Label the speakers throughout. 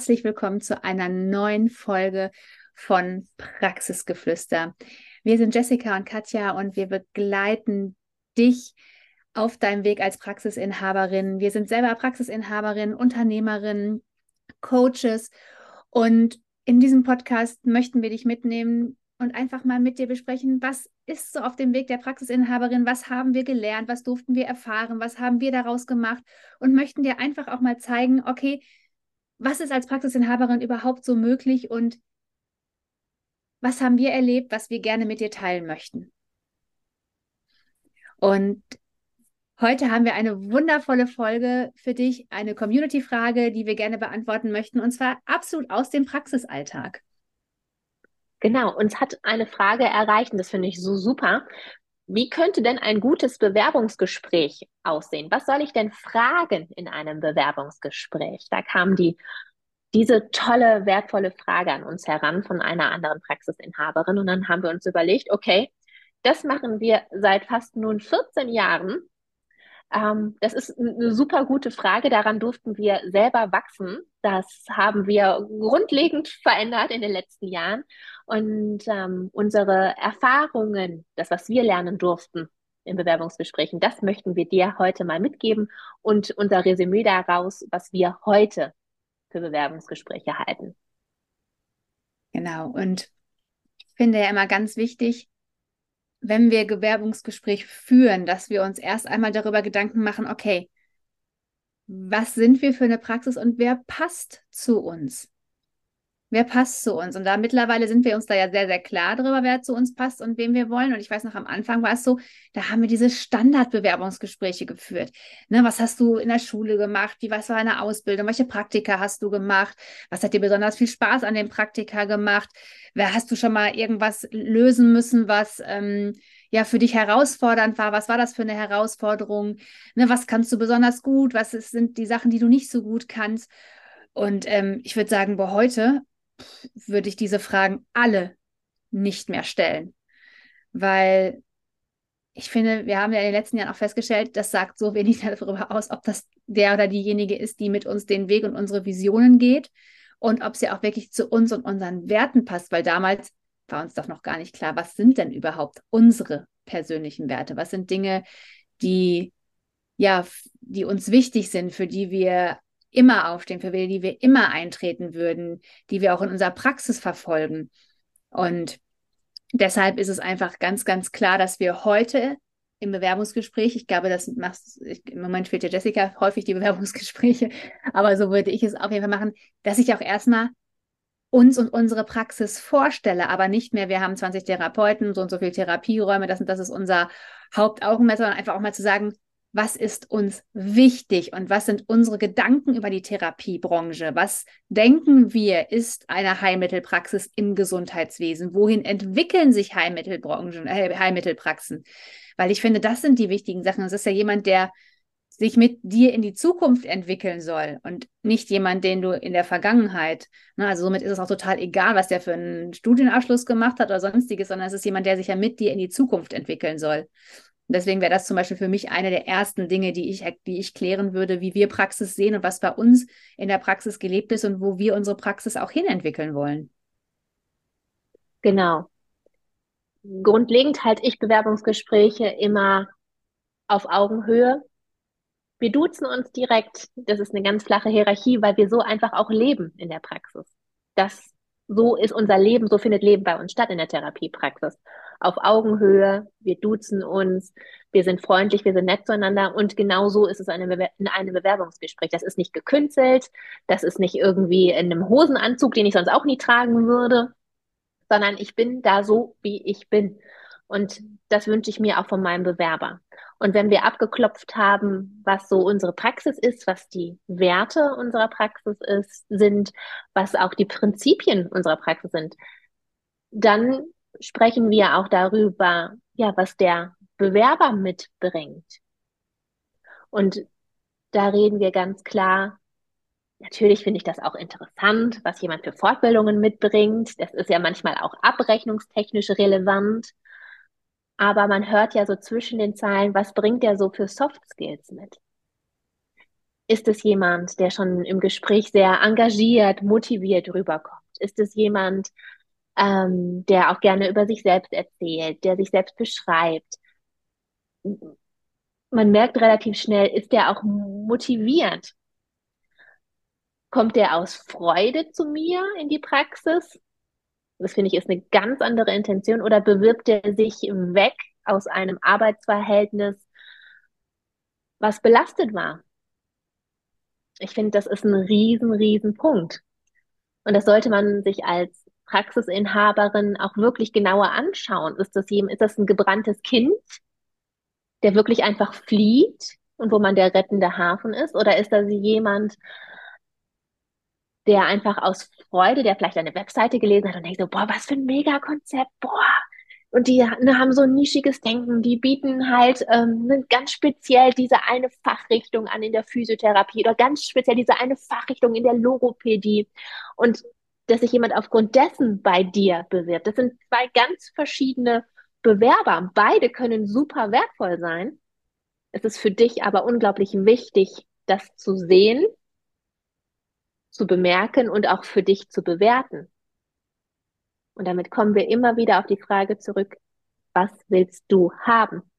Speaker 1: Herzlich willkommen zu einer neuen Folge von Praxisgeflüster. Wir sind Jessica und Katja und wir begleiten dich auf deinem Weg als Praxisinhaberin. Wir sind selber Praxisinhaberin, Unternehmerin, Coaches und in diesem Podcast möchten wir dich mitnehmen und einfach mal mit dir besprechen, was ist so auf dem Weg der Praxisinhaberin, was haben wir gelernt, was durften wir erfahren, was haben wir daraus gemacht und möchten dir einfach auch mal zeigen, okay, was ist als Praxisinhaberin überhaupt so möglich und was haben wir erlebt, was wir gerne mit dir teilen möchten. Und Heute haben wir eine wundervolle Folge für dich, eine Community-Frage, die wir gerne beantworten möchten, und zwar absolut aus dem Praxisalltag.
Speaker 2: Genau, uns hat eine Frage erreicht, und das finde ich so super. Wie könnte denn ein gutes Bewerbungsgespräch aussehen? Was soll ich denn fragen in einem Bewerbungsgespräch? Da kam die, diese tolle, wertvolle Frage an uns heran von einer anderen Praxisinhaberin. Und dann haben wir uns überlegt, okay, das machen wir seit fast nun 14 Jahren ähm, das ist eine super gute Frage. Daran durften wir selber wachsen. Das haben wir grundlegend verändert in den letzten Jahren. Und ähm, unsere Erfahrungen, das, was wir lernen durften in Bewerbungsgesprächen, das möchten wir dir heute mal mitgeben und unser Resümee daraus, was wir heute für Bewerbungsgespräche halten.
Speaker 1: Genau. Und ich finde ja immer ganz wichtig, wenn wir Bewerbungsgespräch führen, dass wir uns erst einmal darüber Gedanken machen, okay, was sind wir für eine Praxis und wer passt zu uns? Wer passt zu uns? Und da mittlerweile sind wir uns da ja sehr, sehr klar darüber, wer zu uns passt und wen wir wollen. Und ich weiß noch, am Anfang war es so, da haben wir diese Standardbewerbungsgespräche geführt. Ne, was hast du in der Schule gemacht? Wie was war deine Ausbildung? Welche Praktika hast du gemacht? Was hat dir besonders viel Spaß an dem Praktika gemacht? Wer hast du schon mal irgendwas lösen müssen, was ähm, ja für dich herausfordernd war? Was war das für eine Herausforderung? Ne, was kannst du besonders gut? Was ist, sind die Sachen, die du nicht so gut kannst? Und ähm, ich würde sagen, boah, heute würde ich diese Fragen alle nicht mehr stellen. Weil ich finde, wir haben ja in den letzten Jahren auch festgestellt, das sagt so wenig darüber aus, ob das der oder diejenige ist, die mit uns den Weg und unsere Visionen geht und ob sie auch wirklich zu uns und unseren Werten passt, weil damals war uns doch noch gar nicht klar, was sind denn überhaupt unsere persönlichen Werte? Was sind Dinge, die ja, die uns wichtig sind, für die wir immer aufstehen, für die wir immer eintreten würden, die wir auch in unserer Praxis verfolgen. Und deshalb ist es einfach ganz, ganz klar, dass wir heute im Bewerbungsgespräch, ich glaube, das machst ich, im Moment fehlt ja Jessica häufig die Bewerbungsgespräche, aber so würde ich es auf jeden Fall machen, dass ich auch erstmal uns und unsere Praxis vorstelle, aber nicht mehr, wir haben 20 Therapeuten, so und so viele Therapieräume, das, das ist unser Hauptaugenmerk, sondern einfach auch mal zu sagen, was ist uns wichtig und was sind unsere Gedanken über die Therapiebranche? Was denken wir, ist eine Heilmittelpraxis im Gesundheitswesen? Wohin entwickeln sich Heilmittelbranchen, äh, Heilmittelpraxen? Weil ich finde, das sind die wichtigen Sachen. Das ist ja jemand, der sich mit dir in die Zukunft entwickeln soll und nicht jemand, den du in der Vergangenheit, ne, also somit ist es auch total egal, was der für einen Studienabschluss gemacht hat oder sonstiges, sondern es ist jemand, der sich ja mit dir in die Zukunft entwickeln soll. Deswegen wäre das zum Beispiel für mich eine der ersten Dinge, die ich, die ich klären würde, wie wir Praxis sehen und was bei uns in der Praxis gelebt ist und wo wir unsere Praxis auch hinentwickeln wollen.
Speaker 2: Genau. Grundlegend halte ich Bewerbungsgespräche immer auf Augenhöhe. Wir duzen uns direkt. Das ist eine ganz flache Hierarchie, weil wir so einfach auch leben in der Praxis. Das, so ist unser Leben, so findet Leben bei uns statt in der Therapiepraxis auf Augenhöhe, wir duzen uns, wir sind freundlich, wir sind nett zueinander und genau so ist es in einem Bewerbungsgespräch. Das ist nicht gekünstelt, das ist nicht irgendwie in einem Hosenanzug, den ich sonst auch nie tragen würde, sondern ich bin da so, wie ich bin. Und das wünsche ich mir auch von meinem Bewerber. Und wenn wir abgeklopft haben, was so unsere Praxis ist, was die Werte unserer Praxis ist, sind, was auch die Prinzipien unserer Praxis sind, dann sprechen wir auch darüber, ja, was der Bewerber mitbringt. Und da reden wir ganz klar, natürlich finde ich das auch interessant, was jemand für Fortbildungen mitbringt. Das ist ja manchmal auch abrechnungstechnisch relevant. Aber man hört ja so zwischen den Zeilen, was bringt der so für Soft Skills mit? Ist es jemand, der schon im Gespräch sehr engagiert, motiviert rüberkommt? Ist es jemand, ähm, der auch gerne über sich selbst erzählt, der sich selbst beschreibt? Man merkt relativ schnell, ist der auch motiviert? Kommt der aus Freude zu mir in die Praxis? Das finde ich ist eine ganz andere Intention. Oder bewirbt er sich weg aus einem Arbeitsverhältnis, was belastet war? Ich finde, das ist ein riesen, riesen Punkt. Und das sollte man sich als Praxisinhaberin auch wirklich genauer anschauen. Ist das, ist das ein gebranntes Kind, der wirklich einfach flieht und wo man der rettende Hafen ist? Oder ist das jemand, der einfach aus Freude, der vielleicht eine Webseite gelesen hat und denkt so, boah, was für ein Mega-Konzept, boah. Und die ne, haben so ein nischiges Denken, die bieten halt ähm, ne, ganz speziell diese eine Fachrichtung an in der Physiotherapie oder ganz speziell diese eine Fachrichtung in der Logopädie. Und dass sich jemand aufgrund dessen bei dir bewirbt. Das sind zwei ganz verschiedene Bewerber. Beide können super wertvoll sein. Es ist für dich aber unglaublich wichtig, das zu sehen zu bemerken und auch für dich zu bewerten. Und damit kommen wir immer wieder auf die Frage zurück, was willst du haben?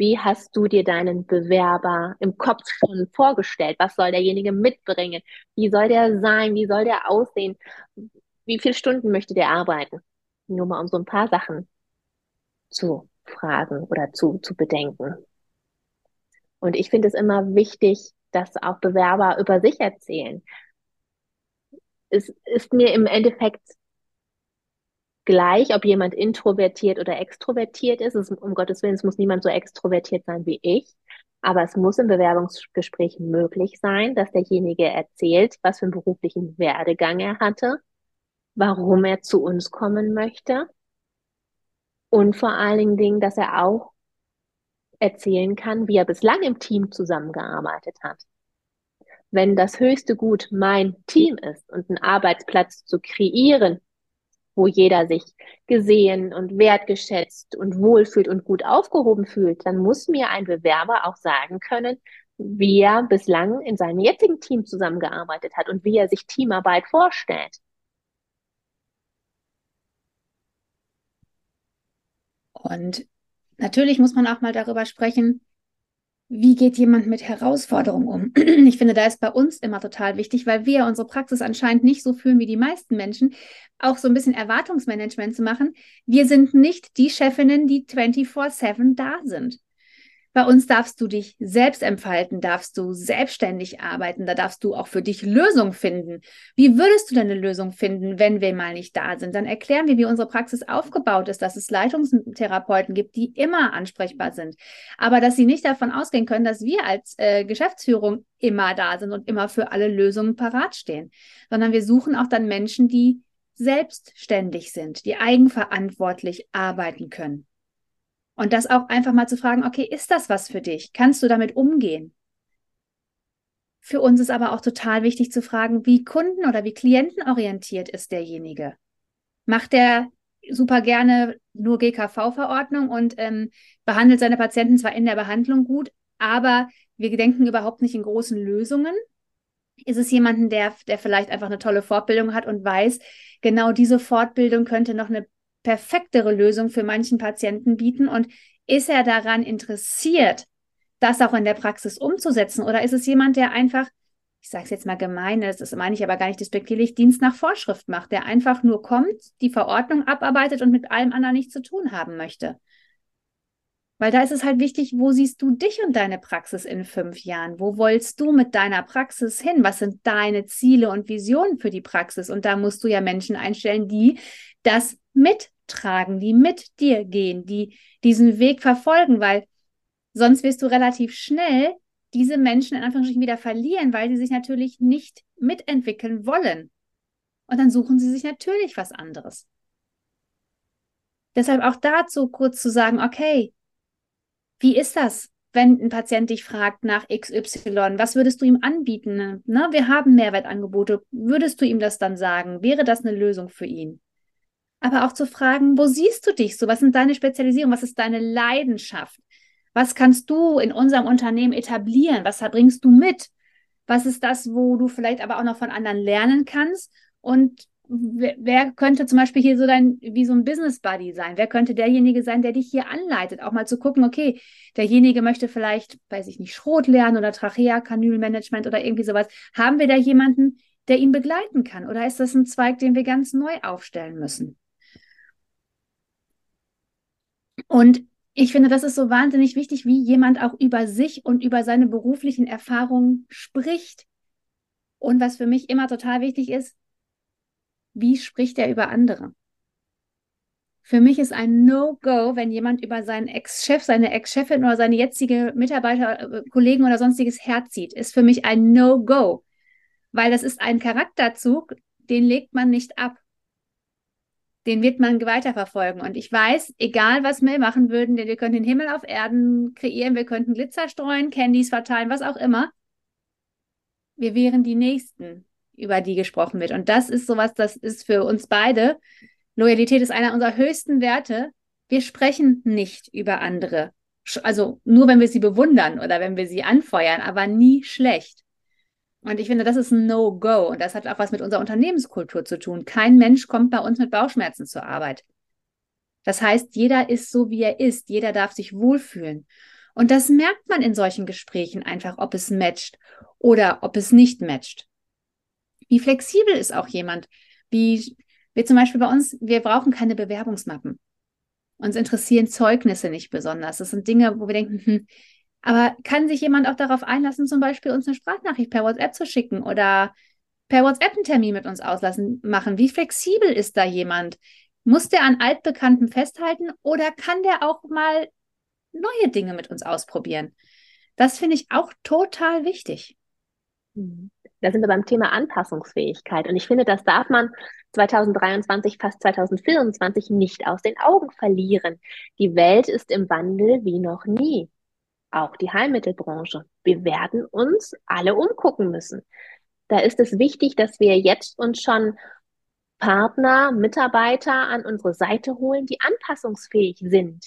Speaker 2: Wie hast du dir deinen Bewerber im Kopf schon vorgestellt? Was soll derjenige mitbringen? Wie soll der sein? Wie soll der aussehen? Wie viele Stunden möchte der arbeiten? Nur mal um so ein paar Sachen zu fragen oder zu, zu bedenken. Und ich finde es immer wichtig, dass auch Bewerber über sich erzählen. Es ist mir im Endeffekt gleich, ob jemand introvertiert oder extrovertiert ist. Es, um Gottes Willen, es muss niemand so extrovertiert sein wie ich. Aber es muss im Bewerbungsgespräch möglich sein, dass derjenige erzählt, was für einen beruflichen Werdegang er hatte, warum er zu uns kommen möchte und vor allen Dingen, dass er auch erzählen kann, wie er bislang im Team zusammengearbeitet hat. Wenn das höchste Gut mein Team ist und einen Arbeitsplatz zu kreieren, wo jeder sich gesehen und wertgeschätzt und wohlfühlt und gut aufgehoben fühlt, dann muss mir ein Bewerber auch sagen können, wie er bislang in seinem jetzigen Team zusammengearbeitet hat und wie er sich Teamarbeit vorstellt.
Speaker 1: Und Natürlich muss man auch mal darüber sprechen, wie geht jemand mit Herausforderungen um? Ich finde, da ist bei uns immer total wichtig, weil wir unsere Praxis anscheinend nicht so fühlen wie die meisten Menschen, auch so ein bisschen Erwartungsmanagement zu machen. Wir sind nicht die Chefinnen, die 24/7 da sind. Bei uns darfst du dich selbst entfalten, darfst du selbstständig arbeiten, da darfst du auch für dich Lösungen finden. Wie würdest du deine Lösung finden, wenn wir mal nicht da sind? Dann erklären wir, wie unsere Praxis aufgebaut ist, dass es Leitungstherapeuten gibt, die immer ansprechbar sind, aber dass sie nicht davon ausgehen können, dass wir als äh, Geschäftsführung immer da sind und immer für alle Lösungen parat stehen, sondern wir suchen auch dann Menschen, die selbstständig sind, die eigenverantwortlich arbeiten können. Und das auch einfach mal zu fragen, okay, ist das was für dich? Kannst du damit umgehen? Für uns ist aber auch total wichtig zu fragen, wie kunden- oder wie klientenorientiert ist derjenige? Macht der super gerne nur GKV-Verordnung und ähm, behandelt seine Patienten zwar in der Behandlung gut, aber wir denken überhaupt nicht in großen Lösungen. Ist es jemanden, der, der vielleicht einfach eine tolle Fortbildung hat und weiß, genau diese Fortbildung könnte noch eine perfektere Lösung für manchen Patienten bieten? Und ist er daran interessiert, das auch in der Praxis umzusetzen? Oder ist es jemand, der einfach, ich sage es jetzt mal gemein, das meine ich aber gar nicht despektierlich, Dienst nach Vorschrift macht, der einfach nur kommt, die Verordnung abarbeitet und mit allem anderen nichts zu tun haben möchte? Weil da ist es halt wichtig, wo siehst du dich und deine Praxis in fünf Jahren? Wo wolltest du mit deiner Praxis hin? Was sind deine Ziele und Visionen für die Praxis? Und da musst du ja Menschen einstellen, die das mittragen, die mit dir gehen, die diesen Weg verfolgen, weil sonst wirst du relativ schnell diese Menschen in Anführungsstrichen wieder verlieren, weil sie sich natürlich nicht mitentwickeln wollen. Und dann suchen sie sich natürlich was anderes. Deshalb auch dazu kurz zu sagen, okay, wie ist das, wenn ein Patient dich fragt nach XY, was würdest du ihm anbieten? Ne? Wir haben Mehrwertangebote. Würdest du ihm das dann sagen? Wäre das eine Lösung für ihn? Aber auch zu fragen, wo siehst du dich so? Was sind deine Spezialisierungen? Was ist deine Leidenschaft? Was kannst du in unserem Unternehmen etablieren? Was bringst du mit? Was ist das, wo du vielleicht aber auch noch von anderen lernen kannst? Und wer, könnte zum Beispiel hier so dein, wie so ein Business Buddy sein? Wer könnte derjenige sein, der dich hier anleitet? Auch mal zu gucken, okay, derjenige möchte vielleicht, weiß ich nicht, Schrot lernen oder Trachea-Kanülmanagement oder irgendwie sowas. Haben wir da jemanden, der ihn begleiten kann? Oder ist das ein Zweig, den wir ganz neu aufstellen müssen? Und ich finde, das ist so wahnsinnig wichtig, wie jemand auch über sich und über seine beruflichen Erfahrungen spricht. Und was für mich immer total wichtig ist, wie spricht er über andere? Für mich ist ein No-Go, wenn jemand über seinen Ex-Chef, seine Ex-Chefin oder seine jetzige Mitarbeiter, äh, Kollegen oder sonstiges herzieht, ist für mich ein No-Go, weil das ist ein Charakterzug, den legt man nicht ab. Den wird man weiterverfolgen. Und ich weiß, egal was wir machen würden, wir könnten den Himmel auf Erden kreieren, wir könnten Glitzer streuen, Candies verteilen, was auch immer. Wir wären die Nächsten, über die gesprochen wird. Und das ist sowas, das ist für uns beide. Loyalität ist einer unserer höchsten Werte. Wir sprechen nicht über andere. Also nur, wenn wir sie bewundern oder wenn wir sie anfeuern, aber nie schlecht. Und ich finde, das ist ein No-Go. Und das hat auch was mit unserer Unternehmenskultur zu tun. Kein Mensch kommt bei uns mit Bauchschmerzen zur Arbeit. Das heißt, jeder ist so, wie er ist. Jeder darf sich wohlfühlen. Und das merkt man in solchen Gesprächen einfach, ob es matcht oder ob es nicht matcht. Wie flexibel ist auch jemand? Wie wir zum Beispiel bei uns, wir brauchen keine Bewerbungsmappen. Uns interessieren Zeugnisse nicht besonders. Das sind Dinge, wo wir denken, hm, aber kann sich jemand auch darauf einlassen, zum Beispiel uns eine Sprachnachricht per WhatsApp zu schicken oder per WhatsApp einen Termin mit uns auslassen machen? Wie flexibel ist da jemand? Muss der an Altbekannten festhalten oder kann der auch mal neue Dinge mit uns ausprobieren? Das finde ich auch total wichtig.
Speaker 2: Mhm. Da sind wir beim Thema Anpassungsfähigkeit. Und ich finde, das darf man 2023, fast 2024 nicht aus den Augen verlieren. Die Welt ist im Wandel wie noch nie. Auch die Heilmittelbranche. Wir werden uns alle umgucken müssen. Da ist es wichtig, dass wir jetzt uns schon Partner, Mitarbeiter an unsere Seite holen, die anpassungsfähig sind,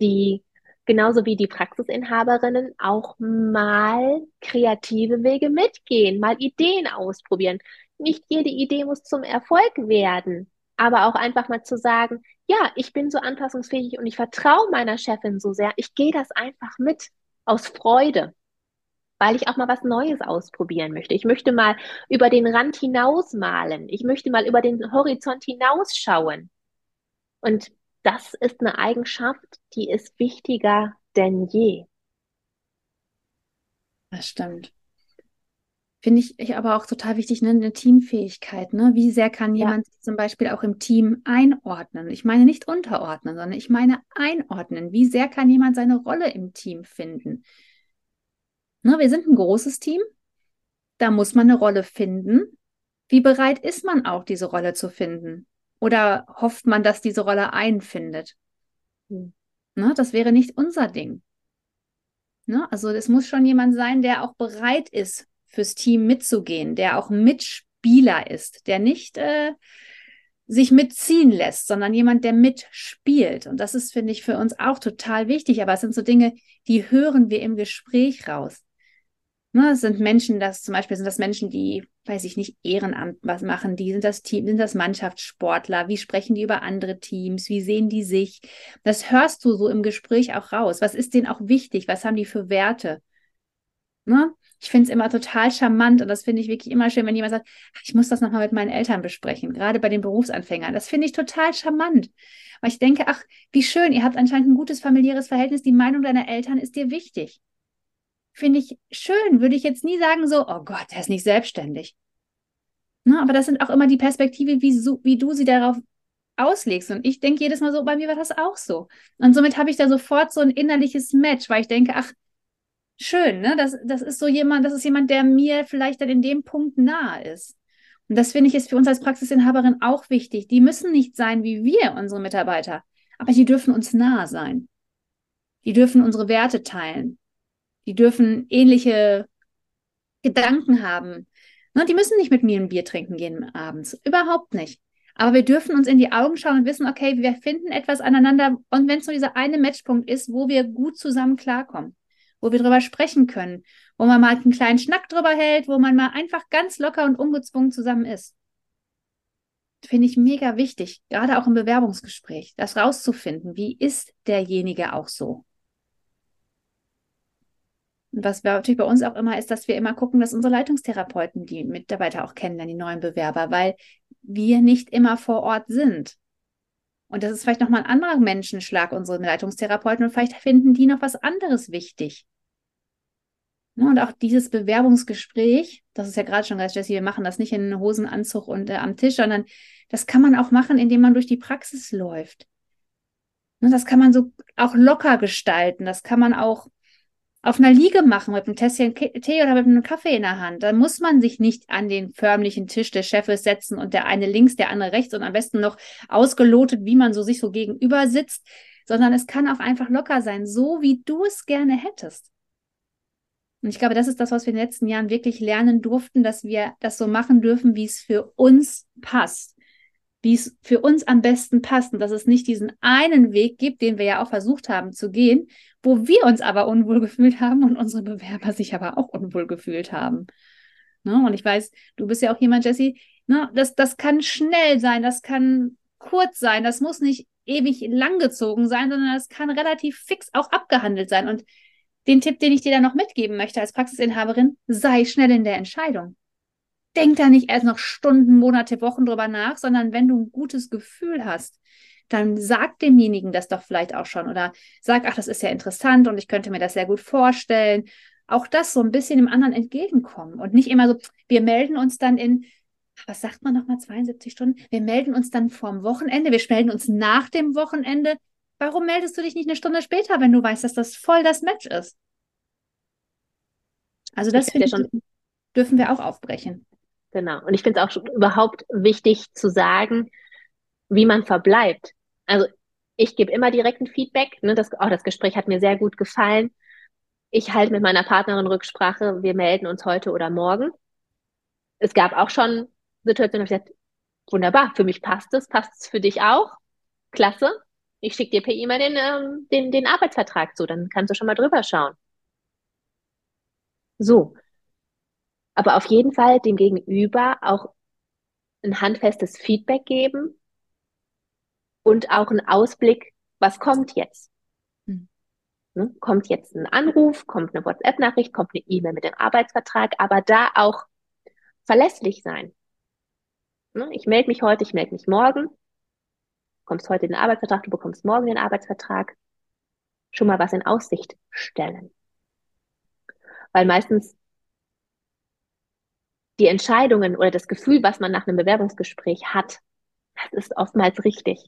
Speaker 2: die genauso wie die Praxisinhaberinnen auch mal kreative Wege mitgehen, mal Ideen ausprobieren. Nicht jede Idee muss zum Erfolg werden, aber auch einfach mal zu sagen, ja, ich bin so anpassungsfähig und ich vertraue meiner Chefin so sehr, ich gehe das einfach mit aus Freude, weil ich auch mal was Neues ausprobieren möchte. Ich möchte mal über den Rand hinaus malen. Ich möchte mal über den Horizont hinausschauen. Und das ist eine Eigenschaft, die ist wichtiger denn je.
Speaker 1: Das stimmt. Finde ich, aber auch total wichtig, ne? eine Teamfähigkeit. Ne? Wie sehr kann jemand ja. zum Beispiel auch im Team einordnen? Ich meine nicht unterordnen, sondern ich meine einordnen. Wie sehr kann jemand seine Rolle im Team finden? Ne? Wir sind ein großes Team. Da muss man eine Rolle finden. Wie bereit ist man auch, diese Rolle zu finden? Oder hofft man, dass diese Rolle einfindet? Hm. Ne, das wäre nicht unser Ding. Ne? Also es muss schon jemand sein, der auch bereit ist, fürs Team mitzugehen, der auch Mitspieler ist, der nicht äh, sich mitziehen lässt, sondern jemand, der mitspielt. Und das ist, finde ich, für uns auch total wichtig. Aber es sind so Dinge, die hören wir im Gespräch raus. Ne, sind Menschen, das zum Beispiel sind das Menschen, die, weiß ich nicht, Ehrenamt was machen, die sind das Team, sind das Mannschaftssportler, wie sprechen die über andere Teams, wie sehen die sich? Das hörst du so im Gespräch auch raus. Was ist denen auch wichtig? Was haben die für Werte? Ne? Ich finde es immer total charmant und das finde ich wirklich immer schön, wenn jemand sagt, ich muss das nochmal mit meinen Eltern besprechen, gerade bei den Berufsanfängern. Das finde ich total charmant. Weil ich denke, ach, wie schön, ihr habt anscheinend ein gutes familiäres Verhältnis, die Meinung deiner Eltern ist dir wichtig finde ich schön. Würde ich jetzt nie sagen, so, oh Gott, der ist nicht selbstständig. Ne, aber das sind auch immer die Perspektive, wie, so, wie du sie darauf auslegst. Und ich denke jedes Mal so, bei mir war das auch so. Und somit habe ich da sofort so ein innerliches Match, weil ich denke, ach, schön, ne? Das, das ist so jemand, das ist jemand, der mir vielleicht dann in dem Punkt nahe ist. Und das finde ich ist für uns als Praxisinhaberin auch wichtig. Die müssen nicht sein wie wir, unsere Mitarbeiter, aber die dürfen uns nahe sein. Die dürfen unsere Werte teilen. Die dürfen ähnliche Gedanken haben. Ne, die müssen nicht mit mir ein Bier trinken gehen abends. Überhaupt nicht. Aber wir dürfen uns in die Augen schauen und wissen, okay, wir finden etwas aneinander. Und wenn es nur dieser eine Matchpunkt ist, wo wir gut zusammen klarkommen, wo wir drüber sprechen können, wo man mal einen kleinen Schnack drüber hält, wo man mal einfach ganz locker und ungezwungen zusammen ist. Finde ich mega wichtig, gerade auch im Bewerbungsgespräch, das rauszufinden. Wie ist derjenige auch so? Und was natürlich bei uns auch immer ist, dass wir immer gucken, dass unsere Leitungstherapeuten die Mitarbeiter auch kennenlernen, die neuen Bewerber, weil wir nicht immer vor Ort sind. Und das ist vielleicht nochmal ein anderer Menschenschlag, unsere Leitungstherapeuten, und vielleicht finden die noch was anderes wichtig. Ne, und auch dieses Bewerbungsgespräch, das ist ja gerade schon gesagt, Jessie, wir machen das nicht in Hosenanzug und äh, am Tisch, sondern das kann man auch machen, indem man durch die Praxis läuft. Ne, das kann man so auch locker gestalten. Das kann man auch auf einer Liege machen mit einem Tässchen Tee oder mit einem Kaffee in der Hand. Da muss man sich nicht an den förmlichen Tisch des Chefes setzen und der eine links, der andere rechts und am besten noch ausgelotet, wie man so sich so gegenüber sitzt, sondern es kann auch einfach locker sein, so wie du es gerne hättest. Und ich glaube, das ist das, was wir in den letzten Jahren wirklich lernen durften, dass wir das so machen dürfen, wie es für uns passt wie es für uns am besten passt und dass es nicht diesen einen Weg gibt, den wir ja auch versucht haben zu gehen, wo wir uns aber unwohl gefühlt haben und unsere Bewerber sich aber auch unwohl gefühlt haben. Ne? Und ich weiß, du bist ja auch jemand, Jesse, ne? das, das kann schnell sein, das kann kurz sein, das muss nicht ewig langgezogen sein, sondern das kann relativ fix auch abgehandelt sein. Und den Tipp, den ich dir da noch mitgeben möchte als Praxisinhaberin, sei schnell in der Entscheidung denk da nicht erst noch Stunden, Monate, Wochen drüber nach, sondern wenn du ein gutes Gefühl hast, dann sag demjenigen das doch vielleicht auch schon oder sag, ach, das ist ja interessant und ich könnte mir das sehr gut vorstellen. Auch das so ein bisschen dem anderen entgegenkommen und nicht immer so, wir melden uns dann in, was sagt man nochmal, 72 Stunden? Wir melden uns dann vorm Wochenende, wir melden uns nach dem Wochenende. Warum meldest du dich nicht eine Stunde später, wenn du weißt, dass das voll das Match ist? Also das ich schon dürfen wir auch aufbrechen.
Speaker 2: Genau. Und ich finde es auch überhaupt wichtig zu sagen, wie man verbleibt. Also ich gebe immer direkt ein Feedback. Ne, das, oh, das Gespräch hat mir sehr gut gefallen. Ich halte mit meiner Partnerin Rücksprache. Wir melden uns heute oder morgen. Es gab auch schon Situationen, wo ich gesagt, wunderbar, für mich passt es, passt es für dich auch? Klasse. Ich schicke dir per E-Mail den, ähm, den, den Arbeitsvertrag zu, dann kannst du schon mal drüber schauen. So, aber auf jeden Fall dem Gegenüber auch ein handfestes Feedback geben und auch einen Ausblick, was kommt jetzt. Mhm. Ne? Kommt jetzt ein Anruf, kommt eine WhatsApp-Nachricht, kommt eine E-Mail mit dem Arbeitsvertrag, aber da auch verlässlich sein. Ne? Ich melde mich heute, ich melde mich morgen. Du bekommst heute den Arbeitsvertrag, du bekommst morgen den Arbeitsvertrag. Schon mal was in Aussicht stellen. Weil meistens die Entscheidungen oder das Gefühl, was man nach einem Bewerbungsgespräch hat, das ist oftmals richtig.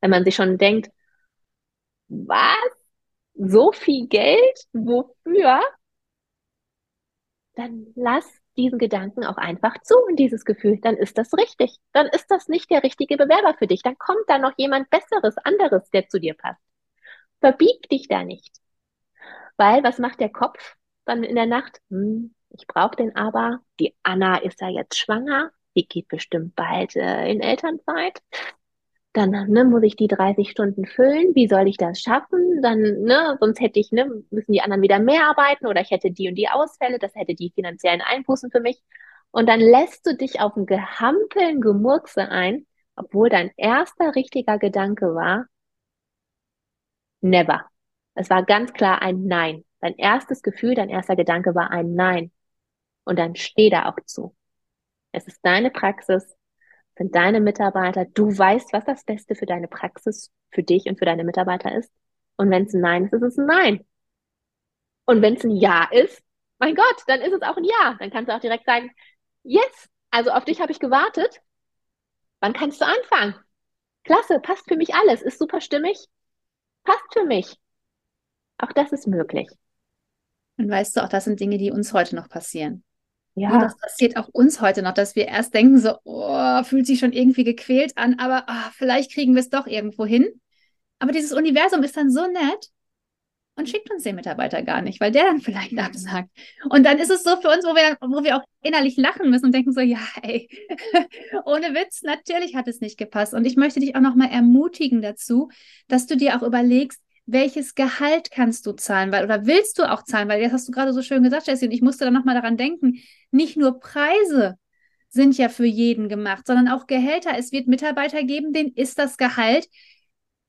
Speaker 2: Wenn man sich schon denkt, was? So viel Geld? Wofür? Dann lass diesen Gedanken auch einfach zu und dieses Gefühl, dann ist das richtig. Dann ist das nicht der richtige Bewerber für dich. Dann kommt da noch jemand Besseres, anderes, der zu dir passt. Verbieg dich da nicht. Weil was macht der Kopf dann in der Nacht? Hm, ich brauche den aber. Die Anna ist ja jetzt schwanger. Die geht bestimmt bald äh, in Elternzeit. Dann ne, muss ich die 30 Stunden füllen. Wie soll ich das schaffen? Dann, ne, sonst hätte ich, ne, müssen die anderen wieder mehr arbeiten oder ich hätte die und die Ausfälle. Das hätte die finanziellen Einbußen für mich. Und dann lässt du dich auf ein Gehampeln, Gemurkse ein, obwohl dein erster richtiger Gedanke war, never. Es war ganz klar ein Nein. Dein erstes Gefühl, dein erster Gedanke war ein Nein. Und dann steh da auch zu. Es ist deine Praxis, sind deine Mitarbeiter. Du weißt, was das Beste für deine Praxis, für dich und für deine Mitarbeiter ist. Und wenn es ein Nein ist, ist es ein Nein. Und wenn es ein Ja ist, mein Gott, dann ist es auch ein Ja. Dann kannst du auch direkt sagen, yes, also auf dich habe ich gewartet. Wann kannst du anfangen? klasse, passt für mich alles, ist super stimmig, passt für mich. Auch das ist möglich.
Speaker 1: Und weißt du, auch das sind Dinge, die uns heute noch passieren.
Speaker 2: Ja.
Speaker 1: ja das passiert auch uns heute noch, dass wir erst denken, so, oh, fühlt sich schon irgendwie gequält an, aber oh, vielleicht kriegen wir es doch irgendwo hin. Aber dieses Universum ist dann so nett und schickt uns den Mitarbeiter gar nicht, weil der dann vielleicht absagt. Und dann ist es so für uns, wo wir, wo wir auch innerlich lachen müssen und denken so, ja, ey, ohne Witz, natürlich hat es nicht gepasst. Und ich möchte dich auch nochmal ermutigen dazu, dass du dir auch überlegst, welches Gehalt kannst du zahlen, weil, oder willst du auch zahlen, weil das hast du gerade so schön gesagt, Jessie, und ich musste dann nochmal daran denken, nicht nur Preise sind ja für jeden gemacht, sondern auch Gehälter. Es wird Mitarbeiter geben, denen ist das Gehalt,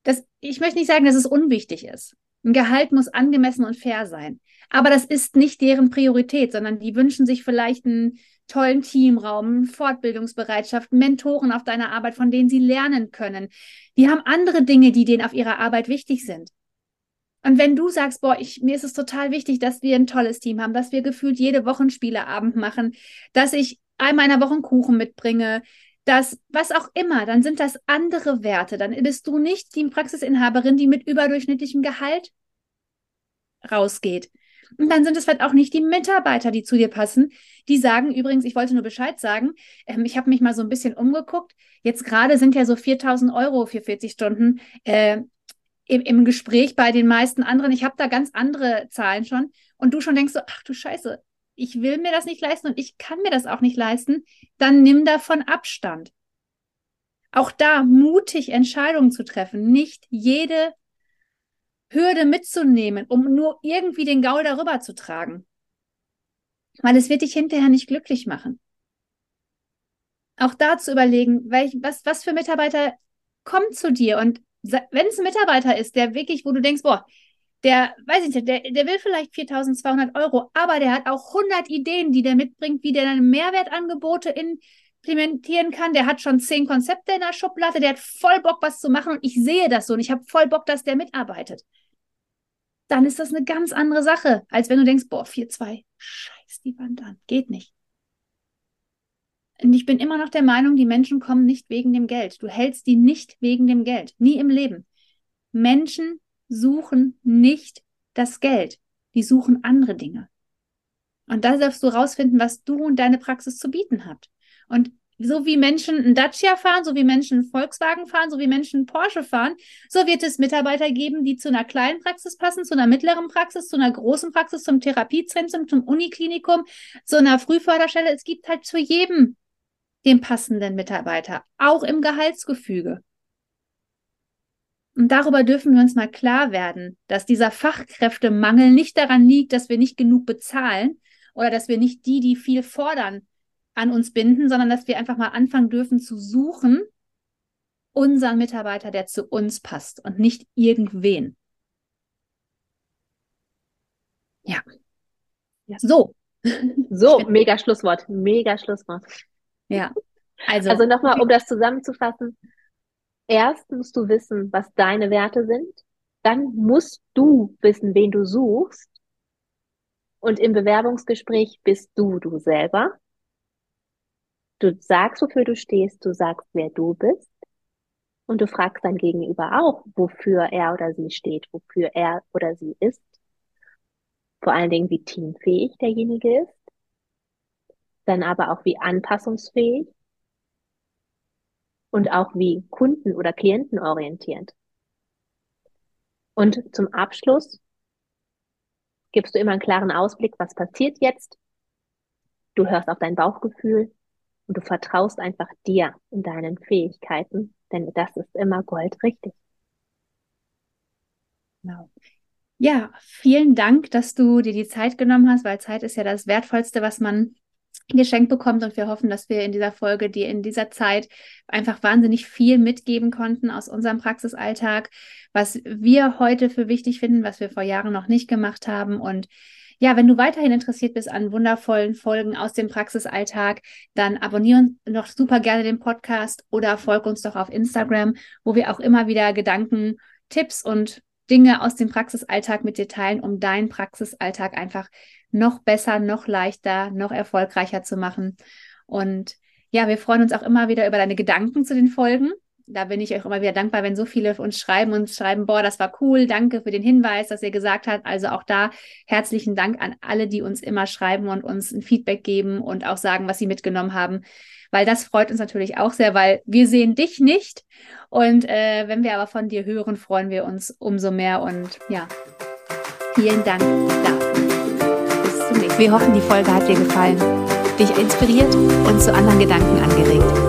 Speaker 1: das, ich möchte nicht sagen, dass es unwichtig ist. Ein Gehalt muss angemessen und fair sein. Aber das ist nicht deren Priorität, sondern die wünschen sich vielleicht einen tollen Teamraum, Fortbildungsbereitschaft, Mentoren auf deiner Arbeit, von denen sie lernen können. Die haben andere Dinge, die denen auf ihrer Arbeit wichtig sind. Und wenn du sagst, boah, ich, mir ist es total wichtig, dass wir ein tolles Team haben, dass wir gefühlt jede Woche einen Spieleabend machen, dass ich einmal in der Woche einen Kuchen mitbringe, dass was auch immer, dann sind das andere Werte. Dann bist du nicht die Praxisinhaberin, die mit überdurchschnittlichem Gehalt rausgeht. Und dann sind es vielleicht auch nicht die Mitarbeiter, die zu dir passen, die sagen, übrigens, ich wollte nur Bescheid sagen, ähm, ich habe mich mal so ein bisschen umgeguckt. Jetzt gerade sind ja so 4000 Euro für 40 Stunden äh, im, im Gespräch bei den meisten anderen. Ich habe da ganz andere Zahlen schon. Und du schon denkst so, ach du Scheiße, ich will mir das nicht leisten und ich kann mir das auch nicht leisten, dann nimm davon Abstand. Auch da mutig Entscheidungen zu treffen, nicht jede Hürde mitzunehmen, um nur irgendwie den Gaul darüber zu tragen. Weil es wird dich hinterher nicht glücklich machen. Auch da zu überlegen, welch, was, was für Mitarbeiter kommen zu dir und wenn es ein Mitarbeiter ist, der wirklich, wo du denkst, boah, der, weiß ich nicht, der, der will vielleicht 4200 Euro, aber der hat auch 100 Ideen, die der mitbringt, wie der dann Mehrwertangebote implementieren kann. Der hat schon zehn Konzepte in der Schublade, der hat voll Bock, was zu machen und ich sehe das so und ich habe voll Bock, dass der mitarbeitet. Dann ist das eine ganz andere Sache, als wenn du denkst, boah, 4-2, scheiß die Wand an, geht nicht. Und ich bin immer noch der Meinung, die Menschen kommen nicht wegen dem Geld. Du hältst die nicht wegen dem Geld. Nie im Leben. Menschen suchen nicht das Geld. Die suchen andere Dinge. Und da darfst du rausfinden, was du und deine Praxis zu bieten habt. Und so wie Menschen ein Dacia fahren, so wie Menschen einen Volkswagen fahren, so wie Menschen einen Porsche fahren, so wird es Mitarbeiter geben, die zu einer kleinen Praxis passen, zu einer mittleren Praxis, zu einer großen Praxis, zum Therapiezentrum, zum Uniklinikum, zu einer Frühförderstelle. Es gibt halt zu jedem den passenden Mitarbeiter, auch im Gehaltsgefüge. Und darüber dürfen wir uns mal klar werden, dass dieser Fachkräftemangel nicht daran liegt, dass wir nicht genug bezahlen oder dass wir nicht die, die viel fordern, an uns binden, sondern dass wir einfach mal anfangen dürfen zu suchen, unseren Mitarbeiter, der zu uns passt und nicht irgendwen. Ja. ja. So.
Speaker 2: So, mega Schlusswort, mega Schlusswort.
Speaker 1: Ja.
Speaker 2: Also, also nochmal, um das zusammenzufassen. Erst musst du wissen, was deine Werte sind. Dann musst du wissen, wen du suchst. Und im Bewerbungsgespräch bist du du selber. Du sagst, wofür du stehst, du sagst, wer du bist. Und du fragst dein Gegenüber auch, wofür er oder sie steht, wofür er oder sie ist. Vor allen Dingen, wie teamfähig derjenige ist dann aber auch wie anpassungsfähig und auch wie kunden- oder klientenorientiert. Und zum Abschluss gibst du immer einen klaren Ausblick, was passiert jetzt. Du hörst auf dein Bauchgefühl und du vertraust einfach dir und deinen Fähigkeiten, denn das ist immer goldrichtig.
Speaker 1: Genau. Ja, vielen Dank, dass du dir die Zeit genommen hast, weil Zeit ist ja das Wertvollste, was man geschenkt bekommt und wir hoffen, dass wir in dieser Folge dir in dieser Zeit einfach wahnsinnig viel mitgeben konnten aus unserem Praxisalltag, was wir heute für wichtig finden, was wir vor Jahren noch nicht gemacht haben. Und ja, wenn du weiterhin interessiert bist an wundervollen Folgen aus dem Praxisalltag, dann abonnieren noch super gerne den Podcast oder folg uns doch auf Instagram, wo wir auch immer wieder Gedanken, Tipps und Dinge aus dem Praxisalltag mit dir teilen, um deinen Praxisalltag einfach noch besser, noch leichter, noch erfolgreicher zu machen. Und ja, wir freuen uns auch immer wieder über deine Gedanken zu den Folgen.
Speaker 3: Da bin ich euch immer wieder dankbar, wenn so viele uns schreiben und schreiben, boah, das war cool, danke für den Hinweis, dass ihr gesagt habt. Also auch da herzlichen Dank an alle, die uns immer schreiben und uns ein Feedback geben und auch sagen, was sie mitgenommen haben, weil das freut uns natürlich auch sehr, weil wir sehen dich nicht und äh, wenn wir aber von dir hören, freuen wir uns umso mehr und ja, vielen Dank dafür. Bis zum nächsten Mal.
Speaker 1: Wir hoffen, die Folge hat dir gefallen, dich inspiriert und zu anderen Gedanken angeregt.